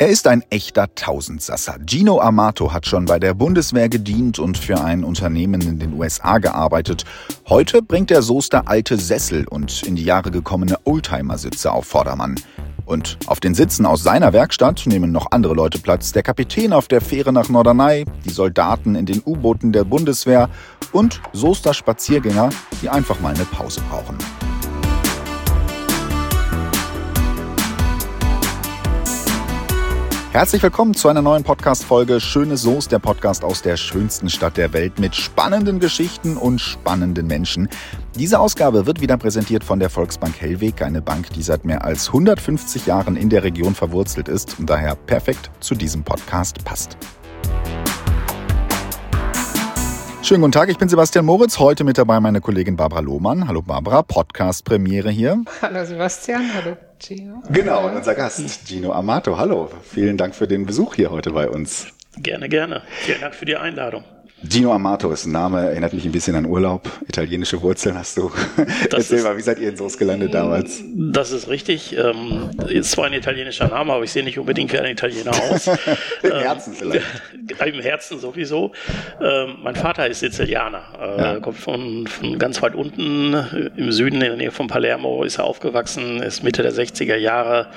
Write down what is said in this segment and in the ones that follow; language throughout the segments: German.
Er ist ein echter Tausendsasser. Gino Amato hat schon bei der Bundeswehr gedient und für ein Unternehmen in den USA gearbeitet. Heute bringt der Soester alte Sessel und in die Jahre gekommene Oldtimer-Sitze auf Vordermann. Und auf den Sitzen aus seiner Werkstatt nehmen noch andere Leute Platz. Der Kapitän auf der Fähre nach Norderney, die Soldaten in den U-Booten der Bundeswehr und Soester Spaziergänger, die einfach mal eine Pause brauchen. Herzlich willkommen zu einer neuen Podcast-Folge Schöne Soße, der Podcast aus der schönsten Stadt der Welt mit spannenden Geschichten und spannenden Menschen. Diese Ausgabe wird wieder präsentiert von der Volksbank Hellweg, eine Bank, die seit mehr als 150 Jahren in der Region verwurzelt ist und daher perfekt zu diesem Podcast passt. Schönen guten Tag, ich bin Sebastian Moritz. Heute mit dabei meine Kollegin Barbara Lohmann. Hallo Barbara, Podcast-Premiere hier. Hallo Sebastian, hallo Gino. Genau, und unser Gast Gino Amato. Hallo, vielen Dank für den Besuch hier heute bei uns. Gerne, gerne. Vielen Dank für die Einladung. Gino Amato ist ein Name, erinnert mich ein bisschen an Urlaub. Italienische Wurzeln hast du. Erzähl ist, mal, wie seid ihr in Soos gelandet damals? Das ist richtig. Ähm, ist zwar ein italienischer Name, aber ich sehe nicht unbedingt wie ein Italiener aus. Im ähm, Herzen vielleicht. Im Herzen sowieso. Ähm, mein Vater ist Sizilianer. Äh, ja. Kommt von, von ganz weit unten im Süden, in der Nähe von Palermo, ist er aufgewachsen, ist Mitte der 60er Jahre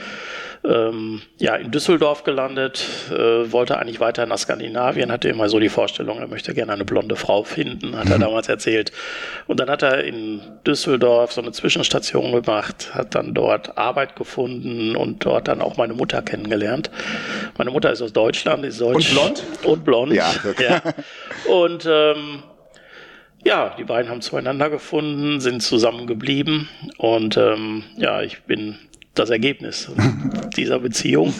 ähm, ja, in Düsseldorf gelandet, äh, wollte eigentlich weiter nach Skandinavien, hatte immer so die Vorstellung, er möchte gerne eine blonde Frau finden, hat er mhm. damals erzählt. Und dann hat er in Düsseldorf so eine Zwischenstation gemacht, hat dann dort Arbeit gefunden und dort dann auch meine Mutter kennengelernt. Meine Mutter ist aus Deutschland, ist deutsch. Und blond? Und blond. Ja, okay. ja. Und ähm, ja, die beiden haben zueinander gefunden, sind zusammengeblieben und ähm, ja, ich bin das Ergebnis dieser Beziehung.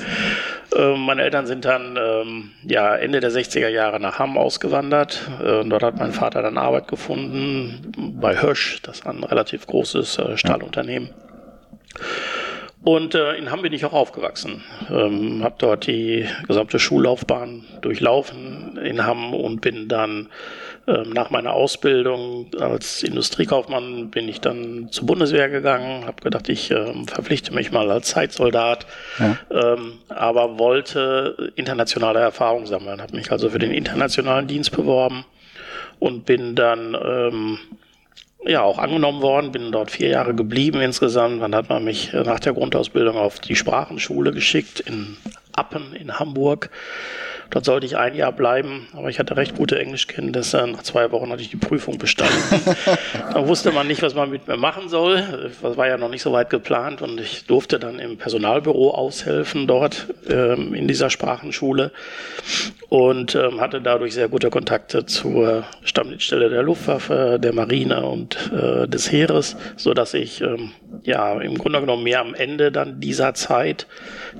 Ähm, meine Eltern sind dann ähm, ja, Ende der 60er Jahre nach Hamm ausgewandert. Äh, dort hat mein Vater dann Arbeit gefunden bei Hösch, das ist ein relativ großes äh, Stahlunternehmen. Und äh, in Hamm bin ich auch aufgewachsen. Ähm, habe dort die gesamte Schullaufbahn durchlaufen in Hamm und bin dann ähm, nach meiner Ausbildung als Industriekaufmann bin ich dann zur Bundeswehr gegangen, habe gedacht, ich ähm, verpflichte mich mal als Zeitsoldat, ja. ähm, aber wollte internationale Erfahrung sammeln, habe mich also für den internationalen Dienst beworben und bin dann ähm, ja auch angenommen worden, bin dort vier Jahre geblieben insgesamt. Dann hat man mich nach der Grundausbildung auf die Sprachenschule geschickt in Appen in Hamburg. Dort sollte ich ein Jahr bleiben, aber ich hatte recht gute Englischkenntnisse. Nach zwei Wochen hatte ich die Prüfung bestanden. da wusste man nicht, was man mit mir machen soll. Das war ja noch nicht so weit geplant und ich durfte dann im Personalbüro aushelfen dort ähm, in dieser Sprachenschule und ähm, hatte dadurch sehr gute Kontakte zur Stammstelle der Luftwaffe, der Marine und äh, des Heeres, so dass ich ähm, ja im Grunde genommen mehr am Ende dann dieser Zeit,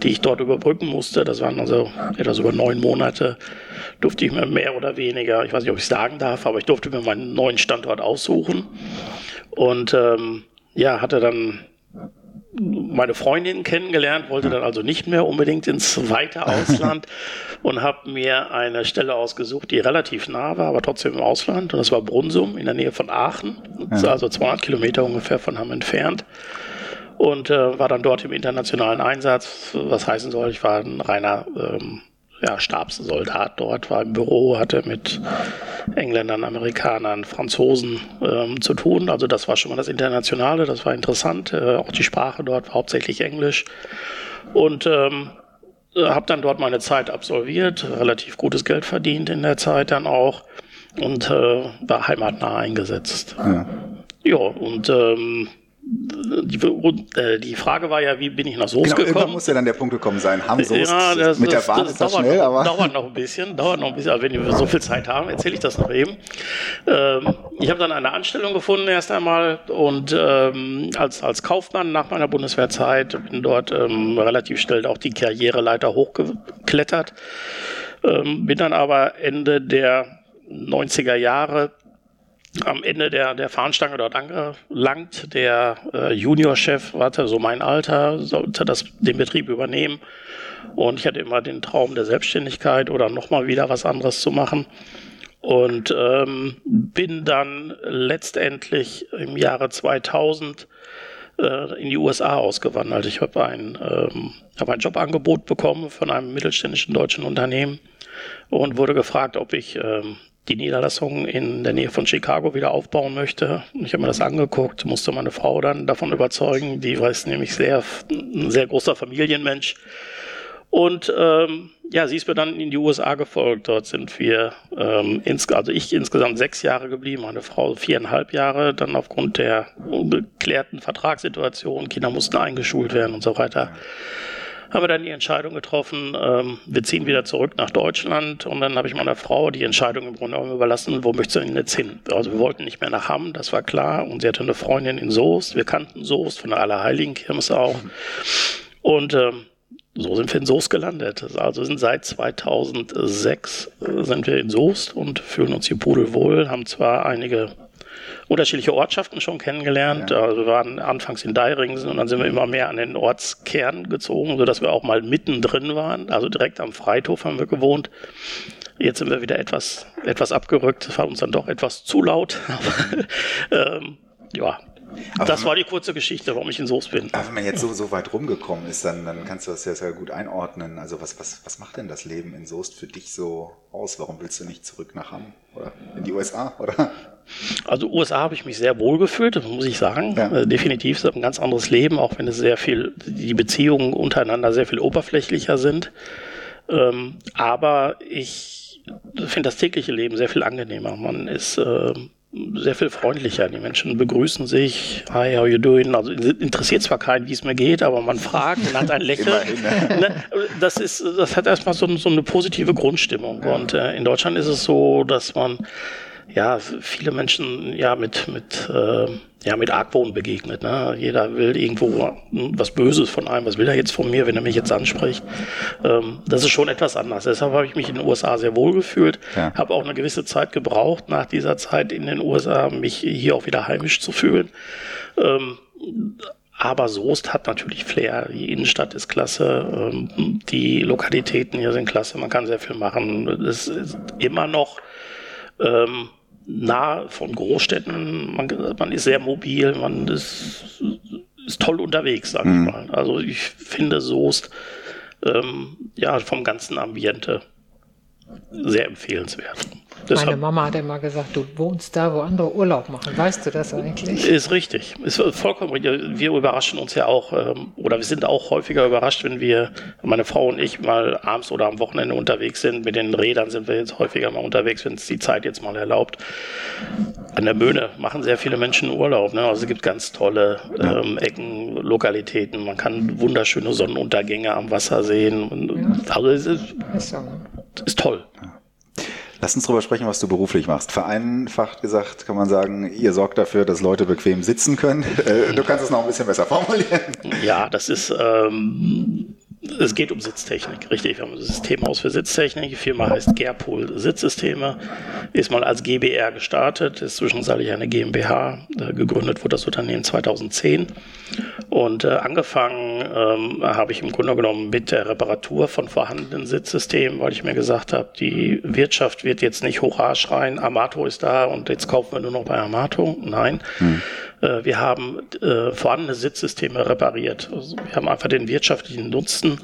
die ich dort überbrücken musste, das waren also etwas über neun Monate, durfte ich mir mehr oder weniger, ich weiß nicht, ob ich sagen darf, aber ich durfte mir meinen neuen Standort aussuchen. Und ähm, ja, hatte dann meine Freundin kennengelernt, wollte dann also nicht mehr unbedingt ins weite Ausland und habe mir eine Stelle ausgesucht, die relativ nah war, aber trotzdem im Ausland. Und das war Brunsum in der Nähe von Aachen, also 200 Kilometer ungefähr von Hamm entfernt. Und äh, war dann dort im internationalen Einsatz, was heißen soll, ich war ein reiner ähm, ja, Stabssoldat dort, war im Büro, hatte mit Engländern, Amerikanern, Franzosen ähm, zu tun. Also das war schon mal das Internationale, das war interessant. Äh, auch die Sprache dort war hauptsächlich Englisch. Und ähm, habe dann dort meine Zeit absolviert, relativ gutes Geld verdient in der Zeit dann auch und äh, war heimatnah eingesetzt. Ja, ja und ähm, die, äh, die, Frage war ja, wie bin ich nach Soos genau, gekommen? Irgendwann muss ja dann der Punkt gekommen sein. Haben Soos ja, das, mit das, der Bahn das, ist das dauert, schnell, aber dauert noch ein bisschen, dauert noch ein bisschen. Aber wenn wir so viel Zeit haben, erzähle ich das noch eben. Ähm, ich habe dann eine Anstellung gefunden erst einmal und ähm, als als Kaufmann nach meiner Bundeswehrzeit bin dort ähm, relativ schnell auch die Karriereleiter hochgeklettert. Ähm, bin dann aber Ende der 90er Jahre am Ende der, der Fahnenstange dort angelangt. Der äh, Juniorchef hatte so mein Alter, sollte das, den Betrieb übernehmen. Und ich hatte immer den Traum der Selbstständigkeit oder nochmal wieder was anderes zu machen. Und ähm, bin dann letztendlich im Jahre 2000 äh, in die USA ausgewandert. Ich habe ein, ähm, hab ein Jobangebot bekommen von einem mittelständischen deutschen Unternehmen und wurde gefragt, ob ich ähm, die Niederlassung in der Nähe von Chicago wieder aufbauen möchte. Ich habe mir das angeguckt, musste meine Frau dann davon überzeugen. Die war nämlich sehr, ein sehr großer Familienmensch. Und ähm, ja, sie ist mir dann in die USA gefolgt. Dort sind wir, ähm, ins, also ich insgesamt sechs Jahre geblieben, meine Frau viereinhalb Jahre. Dann aufgrund der ungeklärten Vertragssituation, Kinder mussten eingeschult werden und so weiter haben wir dann die Entscheidung getroffen, ähm, wir ziehen wieder zurück nach Deutschland und dann habe ich meiner Frau die Entscheidung im Grunde genommen überlassen, wo möchtest du denn jetzt hin? Also wir wollten nicht mehr nach Hamm, das war klar und sie hatte eine Freundin in Soest, wir kannten Soest von der Allerheiligen Kirmes auch und ähm, so sind wir in Soest gelandet. Also sind seit 2006 äh, sind wir in Soest und fühlen uns hier pudelwohl, haben zwar einige unterschiedliche Ortschaften schon kennengelernt. Ja. Also wir waren anfangs in Deiringen und dann sind wir immer mehr an den Ortskern gezogen, sodass wir auch mal mittendrin waren. Also direkt am Freithof haben wir gewohnt. Jetzt sind wir wieder etwas, etwas abgerückt. Das war uns dann doch etwas zu laut. ähm, ja, aber das war die kurze Geschichte, warum ich in Soest bin. Aber wenn man jetzt so, so weit rumgekommen ist, dann, dann kannst du das ja sehr gut einordnen. Also was, was, was macht denn das Leben in Soest für dich so aus? Warum willst du nicht zurück nach Hamm oder in die USA? Oder? Also USA habe ich mich sehr wohl gefühlt, muss ich sagen. Ja. Äh, definitiv ist ein ganz anderes Leben, auch wenn es sehr viel, die Beziehungen untereinander sehr viel oberflächlicher sind. Ähm, aber ich finde das tägliche Leben sehr viel angenehmer. Man ist äh, sehr viel freundlicher. Die Menschen begrüßen sich. Hi, how you doing? Also interessiert zwar keinen, wie es mir geht, aber man fragt und hat ein Lächeln. ne? Das ist, das hat erstmal so, so eine positive Grundstimmung. Ja. Und äh, in Deutschland ist es so, dass man ja, viele Menschen ja mit, mit, äh, ja, mit Argwohn begegnet. Ne? Jeder will irgendwo was Böses von einem. Was will er jetzt von mir, wenn er mich jetzt anspricht? Ähm, das ist schon etwas anders. Deshalb habe ich mich in den USA sehr wohl gefühlt. Ja. Habe auch eine gewisse Zeit gebraucht, nach dieser Zeit in den USA, mich hier auch wieder heimisch zu fühlen. Ähm, aber Soest hat natürlich Flair. Die Innenstadt ist klasse. Ähm, die Lokalitäten hier sind klasse. Man kann sehr viel machen. Es ist immer noch ähm, nah von Großstädten. Man, man ist sehr mobil, man ist, ist toll unterwegs, sag mhm. ich mal. Also ich finde Soest ähm, ja vom ganzen Ambiente sehr empfehlenswert. Deshalb, Meine Mama hat immer gesagt, du wohnst da, wo andere Urlaub machen. Weißt du das eigentlich? Ist richtig. Ist vollkommen richtig. Wir überraschen uns ja auch, ähm, oder wir sind auch häufiger überrascht, wenn wir, meine Frau und ich, mal abends oder am Wochenende unterwegs sind. Mit den Rädern sind wir jetzt häufiger mal unterwegs, wenn es die Zeit jetzt mal erlaubt. An der Möhne machen sehr viele Menschen Urlaub. Ne? Also es gibt ganz tolle ähm, Ecken, Lokalitäten. Man kann wunderschöne Sonnenuntergänge am Wasser sehen. Ja. Also es ist, ist toll. Lass uns darüber sprechen, was du beruflich machst. Vereinfacht gesagt kann man sagen, ihr sorgt dafür, dass Leute bequem sitzen können. Äh, du kannst es noch ein bisschen besser formulieren. Ja, das ist ähm, es geht um Sitztechnik, richtig. Wir haben ein Systemhaus für Sitztechnik. Die Firma heißt Gerpol Sitzsysteme. Ist mal als GBR gestartet, ist zwischenzeitlich eine GmbH. Gegründet wurde das Unternehmen 2010. Und äh, angefangen ähm, habe ich im Grunde genommen mit der Reparatur von vorhandenen Sitzsystemen, weil ich mir gesagt habe, die Wirtschaft wird jetzt nicht Hurra schreien, Amato ist da und jetzt kaufen wir nur noch bei Amato. Nein. Hm. Äh, wir haben äh, vorhandene Sitzsysteme repariert. Also wir haben einfach den wirtschaftlichen Nutzen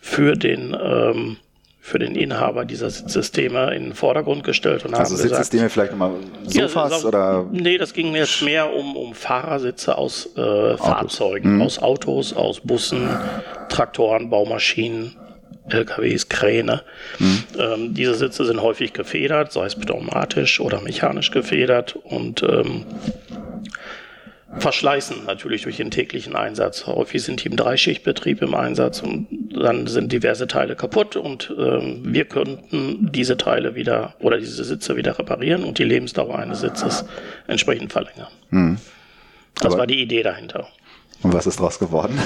für den ähm, für den Inhaber dieser Sitzsysteme in den Vordergrund gestellt und also haben Sitzsysteme gesagt, vielleicht nochmal Sofas ja, oder? Nee, das ging jetzt mehr um, um Fahrersitze aus äh, Fahrzeugen, mhm. aus Autos, aus Bussen, Traktoren, Baumaschinen, LKWs, Kräne. Mhm. Ähm, diese Sitze sind häufig gefedert, sei es pneumatisch oder mechanisch gefedert und ähm, verschleißen natürlich durch den täglichen Einsatz. Häufig sind die im Dreischichtbetrieb im Einsatz und dann sind diverse Teile kaputt und ähm, wir könnten diese Teile wieder oder diese Sitze wieder reparieren und die Lebensdauer eines Sitzes entsprechend verlängern. Hm. Das Aber war die Idee dahinter. Und was ist daraus geworden?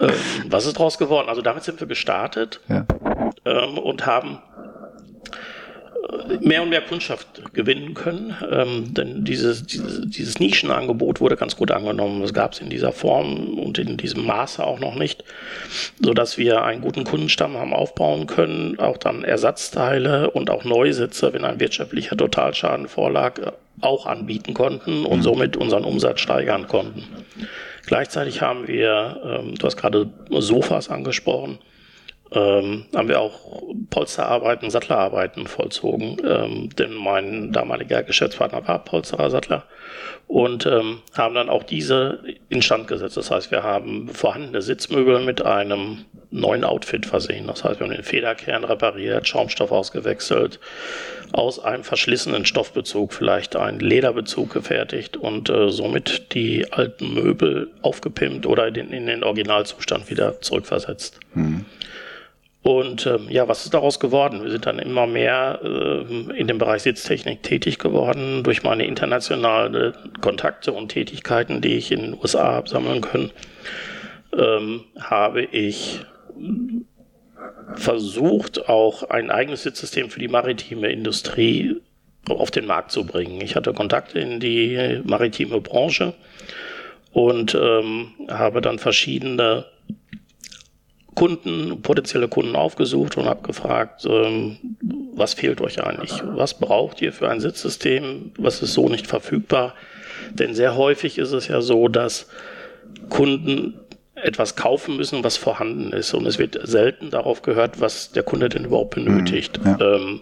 äh, was ist daraus geworden? Also damit sind wir gestartet ja. ähm, und haben mehr und mehr Kundschaft gewinnen können. Ähm, denn dieses, dieses, dieses Nischenangebot wurde ganz gut angenommen. Das gab es in dieser Form und in diesem Maße auch noch nicht, sodass wir einen guten Kundenstamm haben aufbauen können, auch dann Ersatzteile und auch Neusitze, wenn ein wirtschaftlicher Totalschaden vorlag, auch anbieten konnten und mhm. somit unseren Umsatz steigern konnten. Gleichzeitig haben wir, ähm, du hast gerade Sofas angesprochen, ähm, haben wir auch Polsterarbeiten, Sattlerarbeiten vollzogen. Ähm, denn mein damaliger Geschäftspartner war Polsterer Sattler und ähm, haben dann auch diese instand gesetzt. Das heißt, wir haben vorhandene Sitzmöbel mit einem neuen Outfit versehen. Das heißt, wir haben den Federkern repariert, Schaumstoff ausgewechselt, aus einem verschlissenen Stoffbezug vielleicht einen Lederbezug gefertigt und äh, somit die alten Möbel aufgepimpt oder in, in den Originalzustand wieder zurückversetzt. Mhm. Und ähm, ja, was ist daraus geworden? Wir sind dann immer mehr äh, in dem Bereich Sitztechnik tätig geworden durch meine internationalen Kontakte und Tätigkeiten, die ich in den USA habe sammeln können. Ähm, habe ich versucht, auch ein eigenes Sitzsystem für die maritime Industrie auf den Markt zu bringen. Ich hatte Kontakte in die maritime Branche und ähm, habe dann verschiedene Kunden, potenzielle Kunden aufgesucht und habe gefragt, ähm, was fehlt euch eigentlich? Was braucht ihr für ein Sitzsystem? Was ist so nicht verfügbar? Denn sehr häufig ist es ja so, dass Kunden etwas kaufen müssen, was vorhanden ist. Und es wird selten darauf gehört, was der Kunde denn überhaupt benötigt. Mhm, ja. ähm,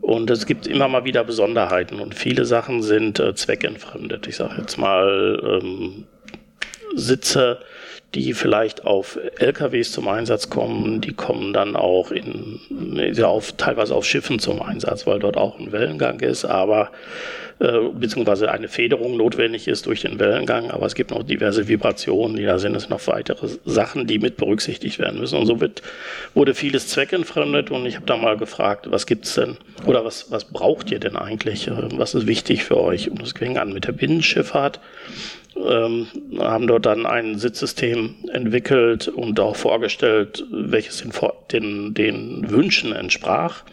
und es gibt immer mal wieder Besonderheiten und viele Sachen sind äh, zweckentfremdet. Ich sage jetzt mal ähm, Sitze, die vielleicht auf LKWs zum Einsatz kommen, die kommen dann auch in, auf, teilweise auf Schiffen zum Einsatz, weil dort auch ein Wellengang ist, aber äh, beziehungsweise eine Federung notwendig ist durch den Wellengang, aber es gibt noch diverse Vibrationen, die da sind. Es noch weitere Sachen, die mit berücksichtigt werden müssen. Und so wird, wurde vieles zweckentfremdet und ich habe da mal gefragt, was gibt's denn oder was, was braucht ihr denn eigentlich? Was ist wichtig für euch? Und es ging an mit der Binnenschifffahrt ähm, haben dort dann ein Sitzsystem entwickelt und auch vorgestellt, welches den, den, den Wünschen entsprach.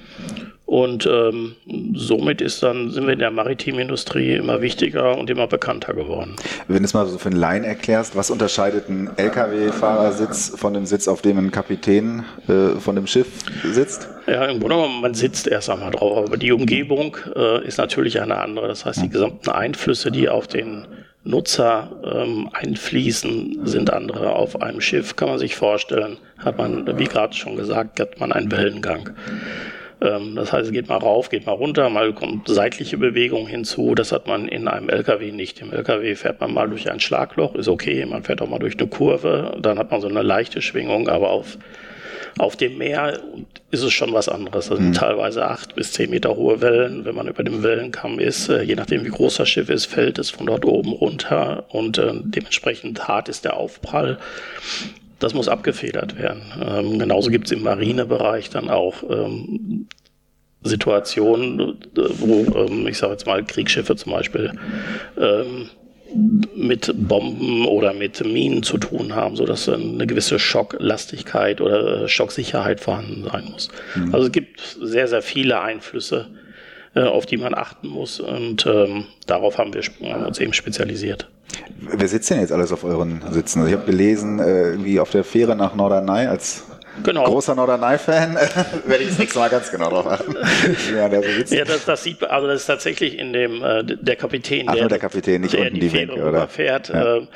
Und ähm, somit ist dann, sind wir in der maritimen Industrie immer wichtiger und immer bekannter geworden. Wenn du es mal so für einen Laien erklärst, was unterscheidet ein Lkw-Fahrersitz von dem Sitz, auf dem ein Kapitän äh, von dem Schiff sitzt? Ja, im Grunde genommen, man sitzt erst einmal drauf, aber die Umgebung äh, ist natürlich eine andere. Das heißt, die gesamten Einflüsse, die auf den Nutzer ähm, einfließen, sind andere. Auf einem Schiff kann man sich vorstellen, hat man, wie gerade schon gesagt, hat man einen Wellengang. Ähm, das heißt, es geht mal rauf, geht mal runter, mal kommt seitliche Bewegung hinzu. Das hat man in einem LKW nicht. Im LKW fährt man mal durch ein Schlagloch, ist okay. Man fährt auch mal durch eine Kurve, dann hat man so eine leichte Schwingung, aber auf auf dem Meer ist es schon was anderes. Also mhm. teilweise acht bis zehn Meter hohe Wellen. Wenn man über dem Wellenkamm ist, äh, je nachdem wie groß das Schiff ist, fällt es von dort oben runter und äh, dementsprechend hart ist der Aufprall. Das muss abgefedert werden. Ähm, genauso gibt es im Marinebereich dann auch ähm, Situationen, äh, wo, ähm, ich sage jetzt mal, Kriegsschiffe zum Beispiel ähm, mit Bomben oder mit Minen zu tun haben, sodass eine gewisse Schocklastigkeit oder äh, Schocksicherheit vorhanden sein muss. Mhm. Also es gibt sehr, sehr viele Einflüsse, auf die man achten muss und ähm, darauf haben wir haben uns eben spezialisiert. Wer sitzt denn jetzt alles auf euren Sitzen? Also ich habe gelesen, äh, irgendwie auf der Fähre nach Norderney als Genau. Großer Norderney-Fan, werde ich das nächste Mal ganz genau drauf achten. ja, der so sitzt. ja das, das, sieht, also das ist tatsächlich in dem, äh, der Kapitän, Ach, der, der Kapitän, nicht der unten die, die Fähre Winke, oder? fährt, ja. äh,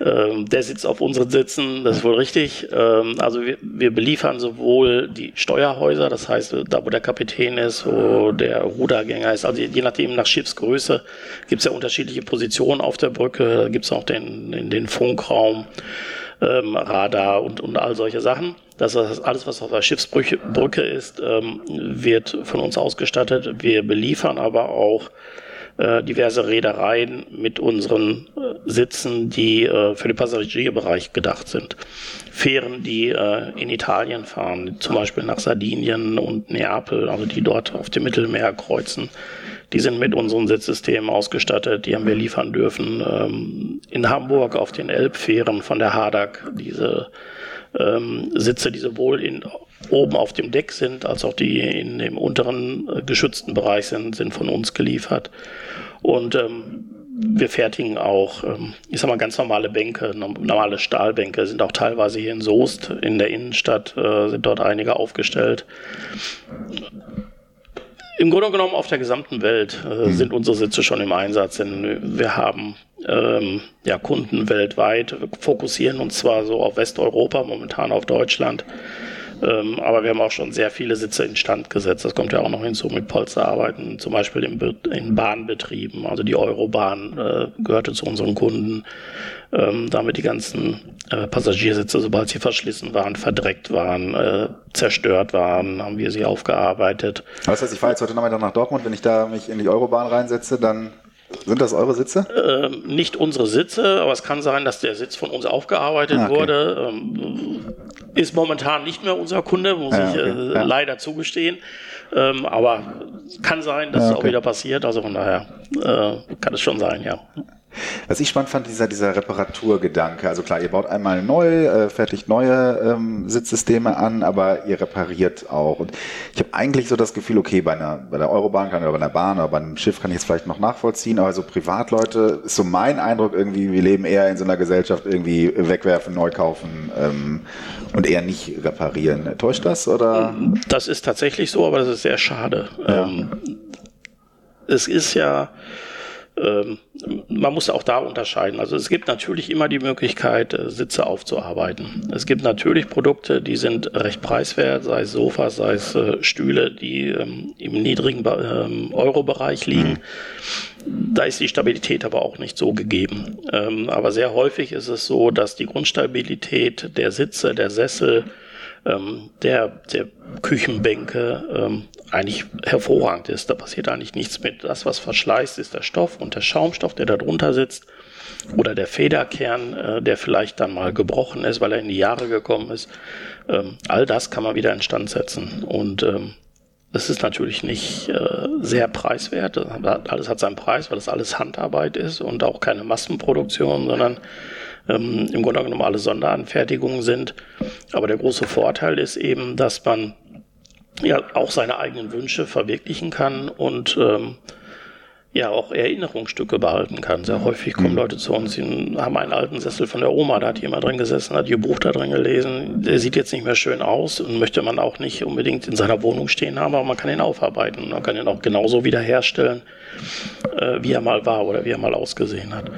äh, der sitzt auf unseren Sitzen, das ist wohl richtig. Ähm, also wir, wir beliefern sowohl die Steuerhäuser, das heißt, da wo der Kapitän ist, wo der Rudergänger ist, also je nachdem nach Schiffsgröße gibt es ja unterschiedliche Positionen auf der Brücke, da gibt es auch den, den, den Funkraum ähm, Radar und, und all solche Sachen. Das ist alles, was auf der Schiffsbrücke ist, ähm, wird von uns ausgestattet. Wir beliefern aber auch äh, diverse Reedereien mit unseren äh, Sitzen, die äh, für den Passagierbereich gedacht sind. Fähren, die äh, in Italien fahren, zum Beispiel nach Sardinien und Neapel, also die dort auf dem Mittelmeer kreuzen, die sind mit unseren Sitzsystemen ausgestattet, die haben wir liefern dürfen. Ähm, in Hamburg auf den Elbfähren von der Hadak, diese ähm, Sitze, die sowohl in, oben auf dem Deck sind, als auch die in dem unteren äh, geschützten Bereich sind, sind von uns geliefert. Und ähm, wir fertigen auch, ähm, ich sag mal, ganz normale Bänke, normale Stahlbänke, sind auch teilweise hier in Soest in der Innenstadt, äh, sind dort einige aufgestellt Im Grunde genommen auf der gesamten Welt äh, mhm. sind unsere Sitze schon im Einsatz, denn wir haben ähm, ja, Kunden weltweit, wir fokussieren uns zwar so auf Westeuropa, momentan auf Deutschland, ähm, aber wir haben auch schon sehr viele Sitze instand gesetzt. Das kommt ja auch noch hinzu mit Polsterarbeiten, zum Beispiel in, in Bahnbetrieben. Also die Eurobahn äh, gehörte zu unseren Kunden. Ähm, damit die ganzen äh, Passagiersitze, sobald sie verschlissen waren, verdreckt waren, äh, zerstört waren, haben wir sie aufgearbeitet. Das heißt, ich fahre jetzt heute Nachmittag nach Dortmund, wenn ich da mich in die Eurobahn reinsetze, dann sind das eure Sitze? Ähm, nicht unsere Sitze, aber es kann sein, dass der Sitz von uns aufgearbeitet ah, okay. wurde. Ähm, ist momentan nicht mehr unser Kunde, muss ja, ich äh, ja. leider zugestehen. Ähm, aber kann sein, dass ja, okay. es auch wieder passiert. Also von daher äh, kann es schon sein, ja. Was ich spannend fand, dieser, dieser Reparaturgedanke. Also klar, ihr baut einmal neu, äh, fertigt neue ähm, Sitzsysteme an, aber ihr repariert auch. Und ich habe eigentlich so das Gefühl, okay, bei einer bei der Eurobahn kann oder bei einer Bahn oder bei einem Schiff kann ich es vielleicht noch nachvollziehen, aber so Privatleute ist so mein Eindruck irgendwie, wir leben eher in so einer Gesellschaft irgendwie wegwerfen, neu kaufen ähm, und eher nicht reparieren. Täuscht das oder? Das ist tatsächlich so, aber das ist sehr schade. Ja. Ähm, es ist ja ähm, man muss auch da unterscheiden. Also es gibt natürlich immer die Möglichkeit, äh, Sitze aufzuarbeiten. Es gibt natürlich Produkte, die sind recht preiswert, sei es Sofas, sei es äh, Stühle, die ähm, im niedrigen ähm, Euro-Bereich liegen. Da ist die Stabilität aber auch nicht so gegeben. aber sehr häufig ist es so, dass die Grundstabilität der Sitze, der Sessel, der, der Küchenbänke eigentlich hervorragend ist. Da passiert eigentlich nichts mit. Das, was verschleißt, ist der Stoff und der Schaumstoff, der da drunter sitzt. Oder der Federkern, äh, der vielleicht dann mal gebrochen ist, weil er in die Jahre gekommen ist. Ähm, all das kann man wieder instand setzen. Und ähm, ist natürlich nicht äh, sehr preiswert. Alles hat seinen Preis, weil das alles Handarbeit ist und auch keine Massenproduktion, sondern ähm, im Grunde genommen alle Sonderanfertigungen sind. Aber der große Vorteil ist eben, dass man ja auch seine eigenen Wünsche verwirklichen kann und ähm, ja auch Erinnerungsstücke behalten kann. Sehr häufig kommen mhm. Leute zu uns, die haben einen alten Sessel von der Oma, da hat jemand drin gesessen, hat ihr Buch da drin gelesen. Der sieht jetzt nicht mehr schön aus und möchte man auch nicht unbedingt in seiner Wohnung stehen haben, aber man kann ihn aufarbeiten. Man kann ihn auch genauso wiederherstellen, äh, wie er mal war oder wie er mal ausgesehen hat.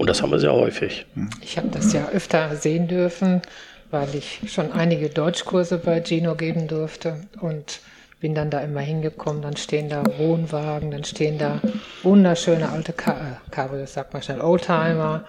Und das haben wir sehr häufig. Ich habe das ja öfter sehen dürfen weil ich schon einige Deutschkurse bei Gino geben durfte und bin dann da immer hingekommen. Dann stehen da Wohnwagen, dann stehen da wunderschöne alte Kabel, sag mal schnell, Oldtimer.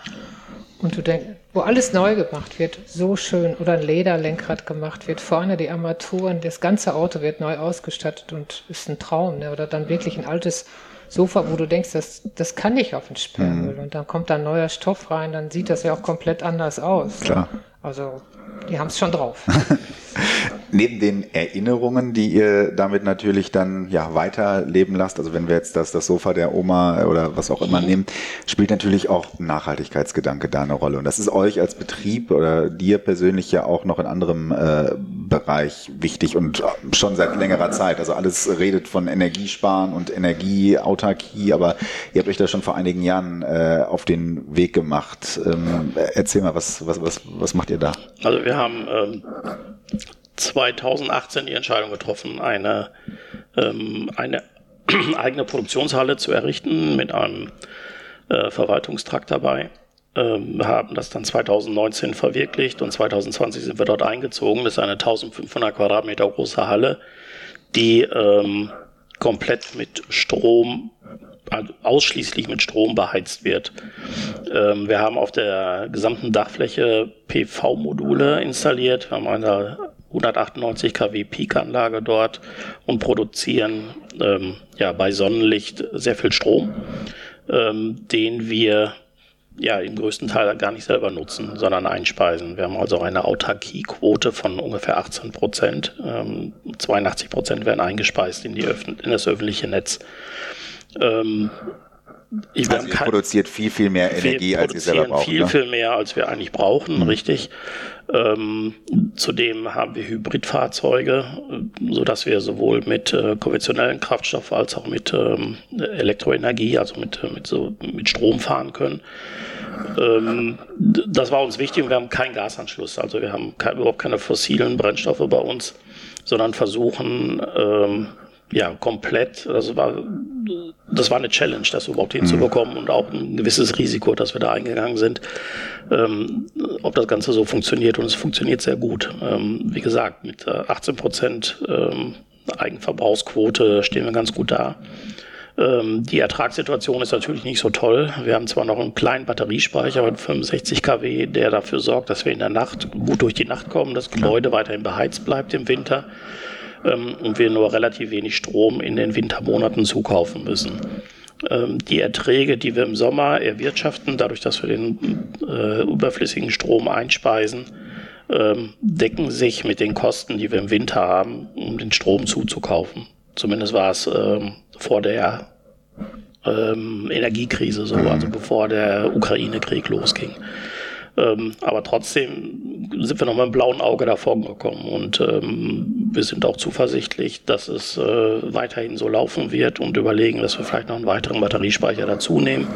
Und du denkst, wo alles neu gemacht wird, so schön, oder ein Lederlenkrad gemacht wird, vorne die Armaturen, das ganze Auto wird neu ausgestattet und ist ein Traum. Ne? Oder dann wirklich ein altes Sofa, wo du denkst, das, das kann nicht auf den Sperrmüll. Mhm. Und dann kommt da ein neuer Stoff rein, dann sieht das ja auch komplett anders aus. Klar. Also die haben es schon drauf. Neben den Erinnerungen, die ihr damit natürlich dann ja weiterleben lasst, also wenn wir jetzt das, das Sofa der Oma oder was auch immer nehmen, spielt natürlich auch Nachhaltigkeitsgedanke da eine Rolle. Und das ist euch als Betrieb oder dir persönlich ja auch noch in anderem äh, Bereich wichtig und schon seit längerer Zeit. Also alles redet von Energiesparen und Energieautarkie, aber ihr habt euch da schon vor einigen Jahren äh, auf den Weg gemacht. Ähm, erzähl mal, was, was, was, was macht ihr da? Also wir haben ähm, 2018 die Entscheidung getroffen, eine, ähm, eine eigene Produktionshalle zu errichten mit einem äh, Verwaltungstrakt dabei. Ähm, wir haben das dann 2019 verwirklicht und 2020 sind wir dort eingezogen. Das ist eine 1500 Quadratmeter große Halle, die ähm, komplett mit Strom also ausschließlich mit Strom beheizt wird. Ähm, wir haben auf der gesamten Dachfläche PV-Module installiert. Wir haben eine 198 kW Peak-Anlage dort und produzieren ähm, ja, bei Sonnenlicht sehr viel Strom, ähm, den wir ja im größten Teil gar nicht selber nutzen, sondern einspeisen. Wir haben also eine Autarkiequote von ungefähr 18 Prozent. Ähm, 82 Prozent werden eingespeist in, die in das öffentliche Netz. Ähm, ich also ihr produziert viel, viel mehr Energie, als ihr selber braucht. Viel, ne? viel mehr, als wir eigentlich brauchen, mhm. richtig. Ähm, zudem haben wir Hybridfahrzeuge, so dass wir sowohl mit äh, konventionellen Kraftstoff als auch mit ähm, Elektroenergie, also mit, mit, so, mit Strom fahren können. Ähm, das war uns wichtig und wir haben keinen Gasanschluss. Also wir haben kein, überhaupt keine fossilen Brennstoffe bei uns, sondern versuchen, ähm, ja, komplett, das war, das war eine Challenge, das überhaupt hinzubekommen und auch ein gewisses Risiko, dass wir da eingegangen sind, ähm, ob das Ganze so funktioniert und es funktioniert sehr gut. Ähm, wie gesagt, mit 18 Prozent ähm, Eigenverbrauchsquote stehen wir ganz gut da. Ähm, die Ertragssituation ist natürlich nicht so toll. Wir haben zwar noch einen kleinen Batteriespeicher mit 65 kW, der dafür sorgt, dass wir in der Nacht gut durch die Nacht kommen, das Gebäude weiterhin beheizt bleibt im Winter ähm, und wir nur relativ wenig Strom in den Wintermonaten zukaufen müssen. Ähm, die Erträge, die wir im Sommer erwirtschaften, dadurch, dass wir den äh, überflüssigen Strom einspeisen, ähm, decken sich mit den Kosten, die wir im Winter haben, um den Strom zuzukaufen. Zumindest war es ähm, vor der ähm, Energiekrise so, also bevor der Ukraine-Krieg losging. Ähm, aber trotzdem sind wir noch mit einem blauen Auge davon gekommen und ähm, wir sind auch zuversichtlich, dass es äh, weiterhin so laufen wird und überlegen, dass wir vielleicht noch einen weiteren Batteriespeicher dazu nehmen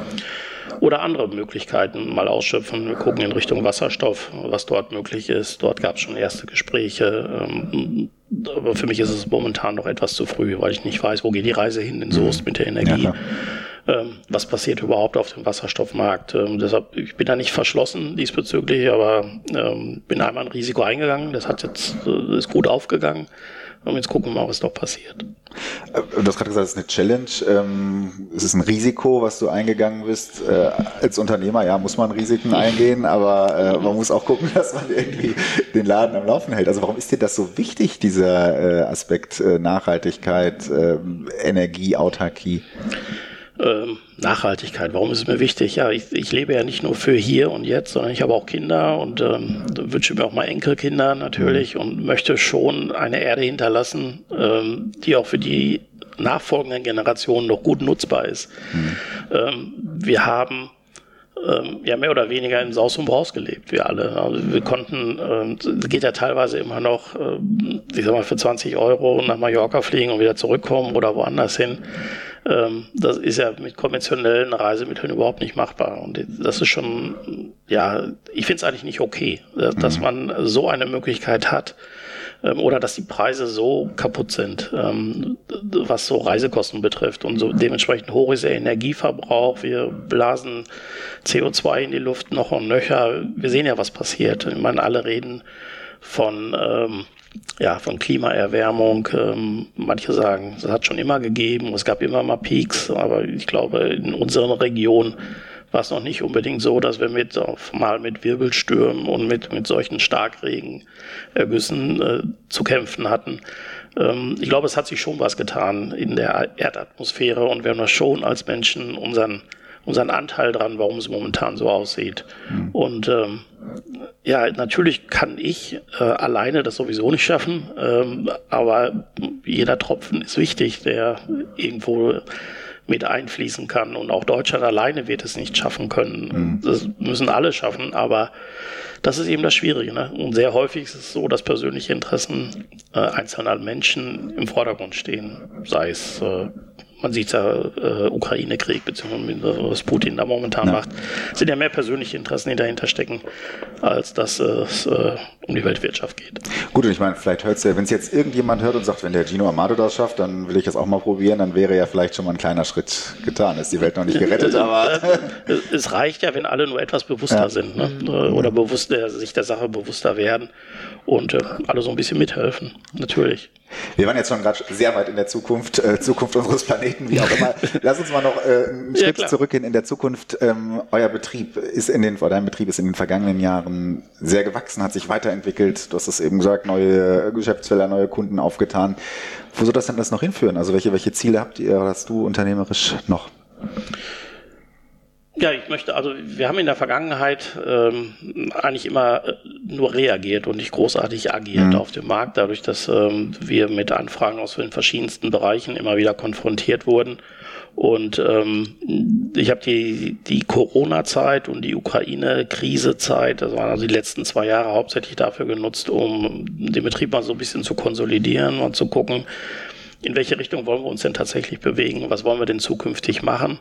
oder andere Möglichkeiten mal ausschöpfen. Wir gucken in Richtung Wasserstoff, was dort möglich ist. Dort gab es schon erste Gespräche. Ähm, aber für mich ist es momentan noch etwas zu früh, weil ich nicht weiß, wo geht die Reise hin in Soest mhm. mit der Energie. Ja, ähm, was passiert überhaupt auf dem Wasserstoffmarkt. Ähm, deshalb, ich bin da nicht verschlossen diesbezüglich, aber ähm, bin einmal ein Risiko eingegangen. Das hat jetzt, äh, ist gut aufgegangen. Und jetzt gucken wir mal, was noch passiert. Äh, du hast gerade gesagt, es ist eine Challenge. Ähm, es ist ein Risiko, was du eingegangen bist. Äh, als Unternehmer, ja, muss man Risiken eingehen, aber äh, man muss auch gucken, dass man irgendwie den Laden am Laufen hält. Also warum ist dir das so wichtig, dieser Aspekt Nachhaltigkeit, ähm, Energie, Autarkie? Ähm, Nachhaltigkeit, warum ist es mir wichtig? Ja, ich, ich, lebe ja nicht nur für hier und jetzt, sondern ich habe auch Kinder und ähm, wünsche mir auch mal Enkelkinder natürlich mhm. und möchte schon eine Erde hinterlassen, ähm, die auch für die nachfolgenden Generationen noch gut nutzbar ist. Mhm. Ähm, wir haben ähm, ja mehr oder weniger in Saus und Braus gelebt, wir alle. Also wir konnten, ähm, geht ja teilweise immer noch, äh, ich sag mal, für 20 Euro nach Mallorca fliegen und wieder zurückkommen oder woanders hin. Ähm, das ist ja mit konventionellen Reisemitteln überhaupt nicht machbar. Und das ist schon, ja, ich finde es eigentlich nicht okay, dass mhm. man so eine Möglichkeit hat ähm, oder dass die Preise so kaputt sind, ähm, was so Reisekosten betrifft. Und so dementsprechend hoch ist der Energieverbrauch. Wir blasen CO2 in die Luft noch und nöcher. Wir sehen ja, was passiert. Ich meine, alle reden von ähm, ja, von Klimaerwärmung. Ähm, manche sagen, es hat schon immer gegeben, es gab immer mal Peaks, aber ich glaube, in unseren Regionen war es noch nicht unbedingt so, dass wir mit auf mal mit Wirbelstürmen und mit, mit solchen Starkregenergüssen äh, zu kämpfen hatten. Ähm, ich glaube, es hat sich schon was getan in der Erdatmosphäre und wir haben da schon als Menschen unseren unseren Anteil dran, warum es momentan so aussieht. Mhm. Und ähm, ja, natürlich kann ich äh, alleine das sowieso nicht schaffen, ähm, aber jeder Tropfen ist wichtig, der irgendwo mit einfließen kann. Und auch Deutschland alleine wird es nicht schaffen können. Mhm. Das müssen alle schaffen, aber das ist eben das Schwierige. Ne? Und sehr häufig ist es so, dass persönliche Interessen äh, einzelner Menschen im Vordergrund stehen, sei es äh, man sieht ja, äh, Ukraine-Krieg, beziehungsweise was Putin da momentan ja. macht, sind ja mehr persönliche Interessen, die dahinter stecken, als dass es äh, um die Weltwirtschaft geht. Gut, und ich meine, vielleicht hört es ja, wenn es jetzt irgendjemand hört und sagt, wenn der Gino Amato das schafft, dann will ich das auch mal probieren, dann wäre ja vielleicht schon mal ein kleiner Schritt getan. Ist die Welt noch nicht gerettet, aber. es reicht ja, wenn alle nur etwas bewusster ja. sind, ne? Mhm. oder bewusst, sich der Sache bewusster werden und äh, alle so ein bisschen mithelfen, natürlich. Wir waren jetzt schon gerade sehr weit in der Zukunft, äh, Zukunft unseres Planeten, wie auch immer. Lass uns mal noch äh, einen Schritt ja, zurückgehen in der Zukunft. Ähm, euer Betrieb ist in den, oder dein Betrieb ist in den vergangenen Jahren sehr gewachsen, hat sich weiterentwickelt. Du hast es eben gesagt, neue Geschäftsfelder, neue Kunden aufgetan. Wo soll das denn das noch hinführen? Also welche, welche Ziele habt ihr, hast du unternehmerisch noch? Ja, ich möchte, also wir haben in der Vergangenheit ähm, eigentlich immer äh, nur reagiert und nicht großartig agiert mhm. auf dem Markt, dadurch, dass ähm, wir mit Anfragen aus den verschiedensten Bereichen immer wieder konfrontiert wurden. Und ähm, ich habe die, die Corona-Zeit und die Ukraine-Krise-Zeit, das waren also die letzten zwei Jahre hauptsächlich dafür genutzt, um den Betrieb mal so ein bisschen zu konsolidieren und zu gucken, in welche Richtung wollen wir uns denn tatsächlich bewegen, was wollen wir denn zukünftig machen.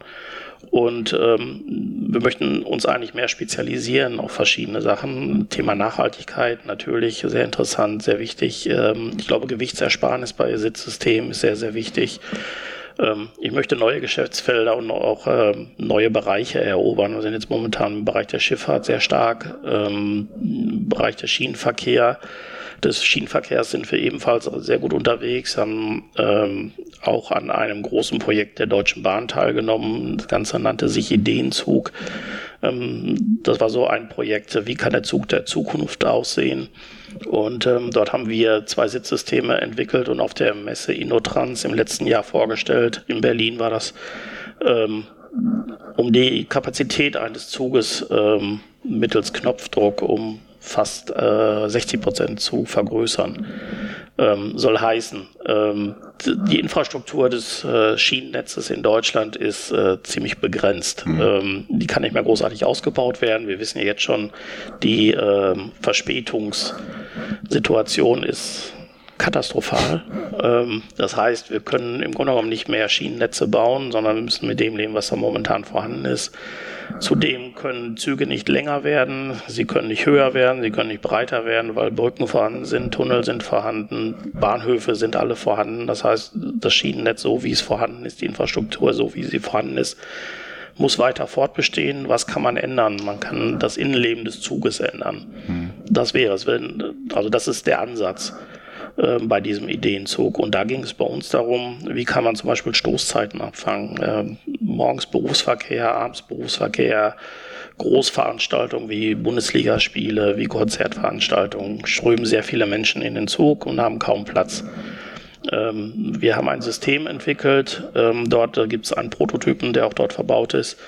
Und ähm, wir möchten uns eigentlich mehr spezialisieren auf verschiedene Sachen. Thema Nachhaltigkeit natürlich sehr interessant, sehr wichtig. Ähm, ich glaube, Gewichtsersparnis bei Sitzsystemen ist sehr, sehr wichtig. Ähm, ich möchte neue Geschäftsfelder und auch ähm, neue Bereiche erobern. Wir sind jetzt momentan im Bereich der Schifffahrt sehr stark, ähm, im Bereich der Schienenverkehr des Schienenverkehrs sind wir ebenfalls sehr gut unterwegs, haben ähm, auch an einem großen Projekt der Deutschen Bahn teilgenommen. Das Ganze nannte sich Ideenzug. Ähm, das war so ein Projekt, wie kann der Zug der Zukunft aussehen? Und ähm, dort haben wir zwei Sitzsysteme entwickelt und auf der Messe Innotrans im letzten Jahr vorgestellt. In Berlin war das, ähm, um die Kapazität eines Zuges ähm, mittels Knopfdruck um fast äh, 60 Prozent zu vergrößern. Ähm, soll heißen, ähm, die Infrastruktur des äh, Schienennetzes in Deutschland ist äh, ziemlich begrenzt. Mhm. Ähm, die kann nicht mehr großartig ausgebaut werden. Wir wissen ja jetzt schon, die ähm, Verspätungssituation ist katastrophal. Ähm, das heißt, wir können im Grunde genommen nicht mehr Schienennetze bauen, sondern wir müssen mit dem leben, was da momentan vorhanden ist. Zudem können Züge nicht länger werden, sie können nicht höher werden, sie können nicht breiter werden, weil Brücken vorhanden sind, Tunnel sind vorhanden, Bahnhöfe sind alle vorhanden. Das heißt, das Schienennetz, so wie es vorhanden ist, die Infrastruktur, so wie sie vorhanden ist, muss weiter fortbestehen. Was kann man ändern? Man kann das Innenleben des Zuges ändern. Hm. Das wäre es. Also das ist der Ansatz äh, bei diesem Ideenzug. Und da ging es bei uns darum, wie kann man zum Beispiel Stoßzeiten abfangen. Äh, morgens Berufsverkehr, abends Berufsverkehr, Großveranstaltungen wie Bundesligaspiele, wie Konzertveranstaltungen strömen sehr viele Menschen in den Zug und haben kaum Platz. Ähm, wir haben ein System entwickelt. Ähm, dort äh, gibt es einen Prototypen, der auch dort verbaut ist.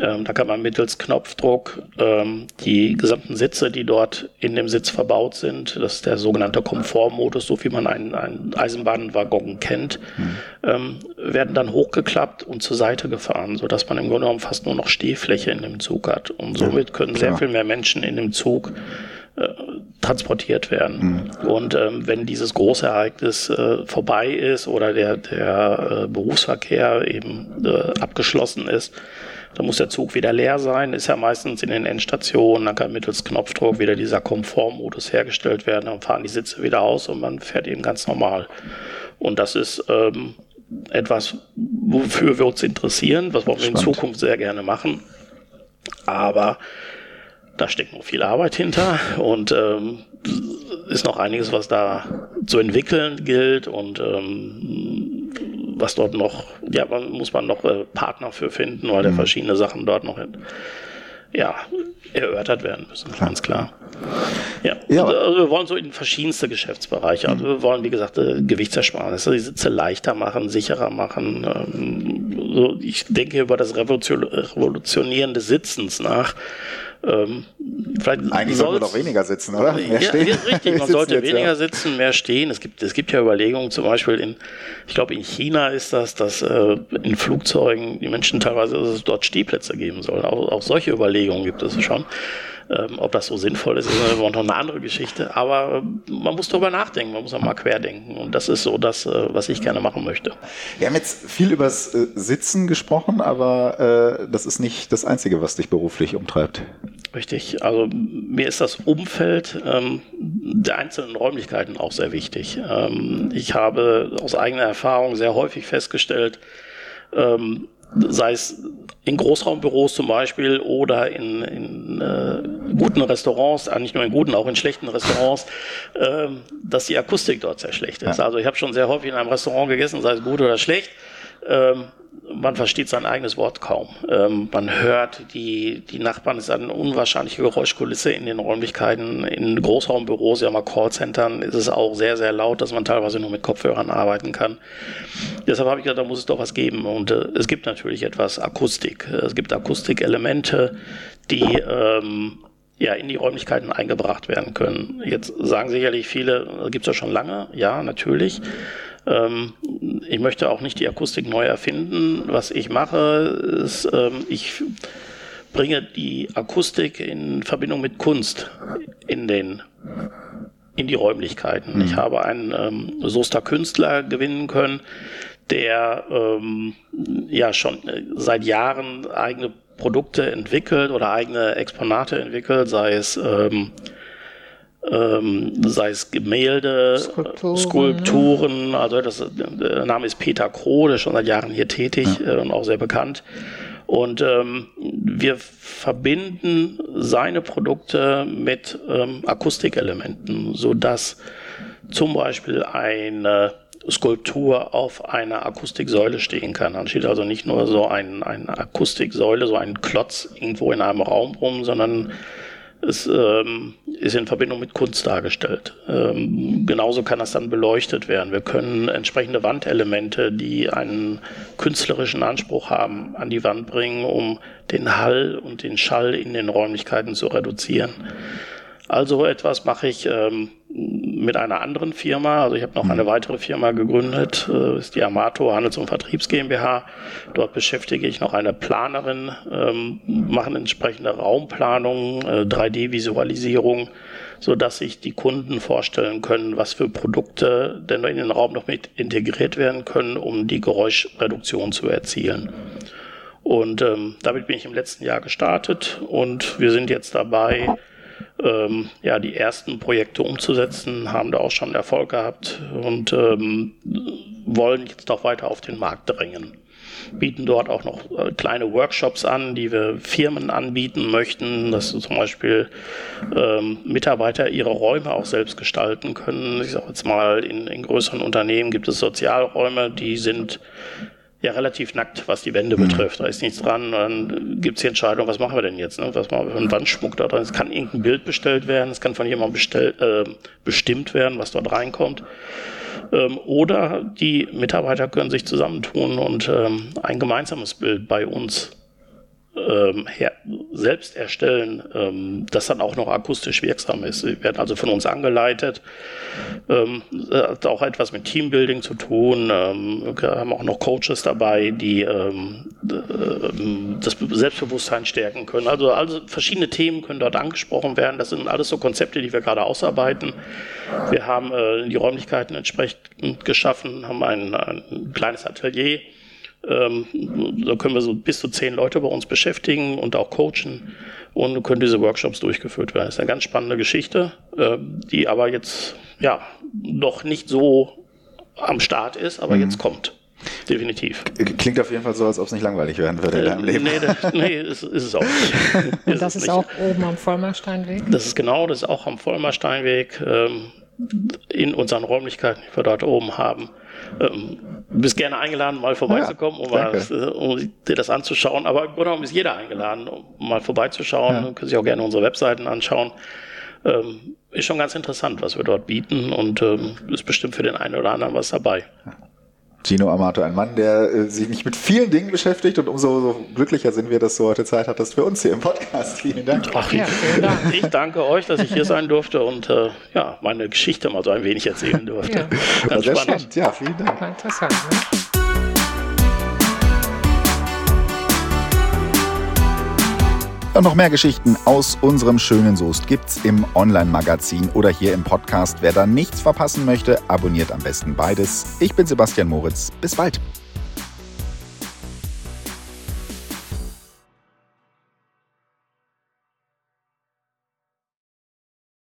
Ähm, da kann man mittels Knopfdruck ähm, die gesamten Sitze, die dort in dem Sitz verbaut sind, das ist der sogenannte Komfortmodus, so wie man einen, einen Eisenbahnwaggon kennt, mhm. werden dann hochgeklappt und zur Seite gefahren, sodass man im Grunde genommen fast nur noch Stehfläche in dem Zug hat. Und somit können ja, sehr viel mehr Menschen in dem Zug äh, transportiert werden. Mhm. Und ähm, wenn dieses große Ereignis äh, vorbei ist oder der, der äh, Berufsverkehr eben äh, abgeschlossen ist, dann muss der Zug wieder leer sein, ist ja meistens in den Endstationen, dann kann mittels Knopfdruck wieder dieser Komfortmodus hergestellt werden, dann fahren die Sitze wieder aus und man fährt eben ganz normal. Und das ist ähm, etwas, wofür wir uns interessieren, was wir in Zukunft sehr gerne machen. Aber da steckt noch viel Arbeit hinter und ähm, ist noch einiges, was da zu entwickeln gilt und ähm, was dort noch, ja, man, muss man noch äh, Partner für finden, weil mhm. da verschiedene Sachen dort noch ja, erörtert werden müssen, klar. ganz klar. Ja, ja. Also wir wollen so in verschiedenste Geschäftsbereiche. Also wir wollen, wie gesagt, äh, Gewichtsersparnis, die Sitze leichter machen, sicherer machen. Ähm, so, ich denke über das Revolution, des Sitzens nach. Ähm, Eigentlich sollten wir doch weniger sitzen, oder? Mehr ja, stehen. richtig, man sollte jetzt, weniger ja. sitzen, mehr stehen. Es gibt, es gibt ja Überlegungen, zum Beispiel in, ich glaube in China ist das, dass äh, in Flugzeugen die Menschen teilweise dass es dort Stehplätze geben soll. Auch, auch solche Überlegungen gibt es schon. Ähm, ob das so sinnvoll ist, ist noch eine andere Geschichte. Aber äh, man muss darüber nachdenken, man muss auch mal querdenken. Und das ist so das, äh, was ich gerne machen möchte. Wir haben jetzt viel über das äh, Sitzen gesprochen, aber äh, das ist nicht das Einzige, was dich beruflich umtreibt. Richtig. Also mir ist das Umfeld ähm, der einzelnen Räumlichkeiten auch sehr wichtig. Ähm, ich habe aus eigener Erfahrung sehr häufig festgestellt, ähm, sei es in Großraumbüros zum Beispiel oder in, in äh, guten Restaurants, äh, nicht nur in guten, auch in schlechten Restaurants, äh, dass die Akustik dort sehr schlecht ist. Ja. Also ich habe schon sehr häufig in einem Restaurant gegessen, sei es gut oder schlecht. Ähm, man versteht sein eigenes Wort kaum. Ähm, man hört die, die Nachbarn, es ist eine unwahrscheinliche Geräuschkulisse in den Räumlichkeiten. In Großraumbüros, ja mal Callcentern ist es auch sehr, sehr laut, dass man teilweise nur mit Kopfhörern arbeiten kann. Deshalb habe ich gedacht, da muss es doch was geben. Und äh, es gibt natürlich etwas Akustik. Es gibt Akustikelemente, die ähm, ja, in die Räumlichkeiten eingebracht werden können. Jetzt sagen sicherlich viele, gibt es ja schon lange. Ja, natürlich. Ähm, ich möchte auch nicht die Akustik neu erfinden. Was ich mache, ist, ähm, ich bringe die Akustik in Verbindung mit Kunst in den in die Räumlichkeiten. Mhm. Ich habe einen ähm, Soester Künstler gewinnen können, der ähm, ja schon äh, seit Jahren eigene Produkte entwickelt oder eigene Exponate entwickelt, sei es ähm, ähm, sei es Gemälde, Skulpturen, Skulpturen also das, der Name ist Peter Kroh, der ist schon seit Jahren hier tätig ja. äh, und auch sehr bekannt. Und ähm, wir verbinden seine Produkte mit ähm, Akustikelementen, so dass zum Beispiel eine Skulptur auf einer Akustiksäule stehen kann. Dann steht also nicht nur so ein, eine Akustiksäule, so ein Klotz irgendwo in einem Raum rum, sondern es ähm, ist in Verbindung mit Kunst dargestellt. Ähm, genauso kann das dann beleuchtet werden. Wir können entsprechende Wandelemente, die einen künstlerischen Anspruch haben, an die Wand bringen, um den Hall und den Schall in den Räumlichkeiten zu reduzieren. Also etwas mache ich ähm, mit einer anderen Firma. Also ich habe noch eine mhm. weitere Firma gegründet, äh, ist die Amato Handels- und Vertriebs GmbH. Dort beschäftige ich noch eine Planerin, ähm, machen entsprechende Raumplanung, äh, 3D-Visualisierung, so dass sich die Kunden vorstellen können, was für Produkte denn in den Raum noch mit integriert werden können, um die Geräuschreduktion zu erzielen. Und ähm, damit bin ich im letzten Jahr gestartet und wir sind jetzt dabei, ähm, ja, die ersten Projekte umzusetzen, haben da auch schon Erfolg gehabt und ähm, wollen jetzt auch weiter auf den Markt drängen. Bieten dort auch noch äh, kleine Workshops an, die wir Firmen anbieten möchten, dass zum Beispiel ähm, Mitarbeiter ihre Räume auch selbst gestalten können. Ich sage jetzt mal, in, in größeren Unternehmen gibt es Sozialräume, die sind ja relativ nackt, was die Wände mhm. betrifft. Da ist nichts dran. Dann gibt es die Entscheidung, was machen wir denn jetzt? Ne? Was machen wir für einen Wandschmuck da drin? Es kann irgendein Bild bestellt werden, es kann von jemandem bestell, äh, bestimmt werden, was dort reinkommt. Ähm, oder die Mitarbeiter können sich zusammentun und ähm, ein gemeinsames Bild bei uns ähm, her, selbst erstellen, ähm, das dann auch noch akustisch wirksam ist. Sie werden also von uns angeleitet. Ähm, hat auch etwas mit Teambuilding zu tun. Ähm, wir haben auch noch Coaches dabei, die ähm, äh, das Selbstbewusstsein stärken können. Also, also verschiedene Themen können dort angesprochen werden. Das sind alles so Konzepte, die wir gerade ausarbeiten. Wir haben äh, die Räumlichkeiten entsprechend geschaffen, haben ein, ein kleines Atelier ähm, da können wir so bis zu zehn Leute bei uns beschäftigen und auch coachen und können diese Workshops durchgeführt werden. Das ist eine ganz spannende Geschichte, äh, die aber jetzt ja noch nicht so am Start ist, aber mhm. jetzt kommt. Definitiv. Klingt auf jeden Fall so, als ob es nicht langweilig werden würde in deinem Leben. Nee, das, nee ist, ist es auch nicht. Und das ist, ist auch oben am Vollmersteinweg? Das ist genau, das ist auch am Vollmersteinweg. Ähm, in unseren Räumlichkeiten, die wir dort oben haben. Ähm, du bist gerne eingeladen, mal vorbeizukommen, um, mal, äh, um, dir das anzuschauen. Aber im Grunde genommen ist jeder eingeladen, um mal vorbeizuschauen. Ja. Du kannst sich auch gerne unsere Webseiten anschauen. Ähm, ist schon ganz interessant, was wir dort bieten und ähm, ist bestimmt für den einen oder anderen was dabei. Gino Amato, ein Mann, der äh, sich nicht mit vielen Dingen beschäftigt und umso so glücklicher sind wir, dass du heute Zeit hattest für uns hier im Podcast. Vielen Dank. Ach, ja, vielen Dank. Ich danke euch, dass ich hier sein durfte und äh, ja, meine Geschichte mal so ein wenig erzählen durfte. Ja. Ganz spannend. spannend. Ja, vielen Dank. War interessant. Ne? Und noch mehr Geschichten aus unserem schönen Soest gibt's im Online-Magazin oder hier im Podcast. Wer da nichts verpassen möchte, abonniert am besten beides. Ich bin Sebastian Moritz. Bis bald.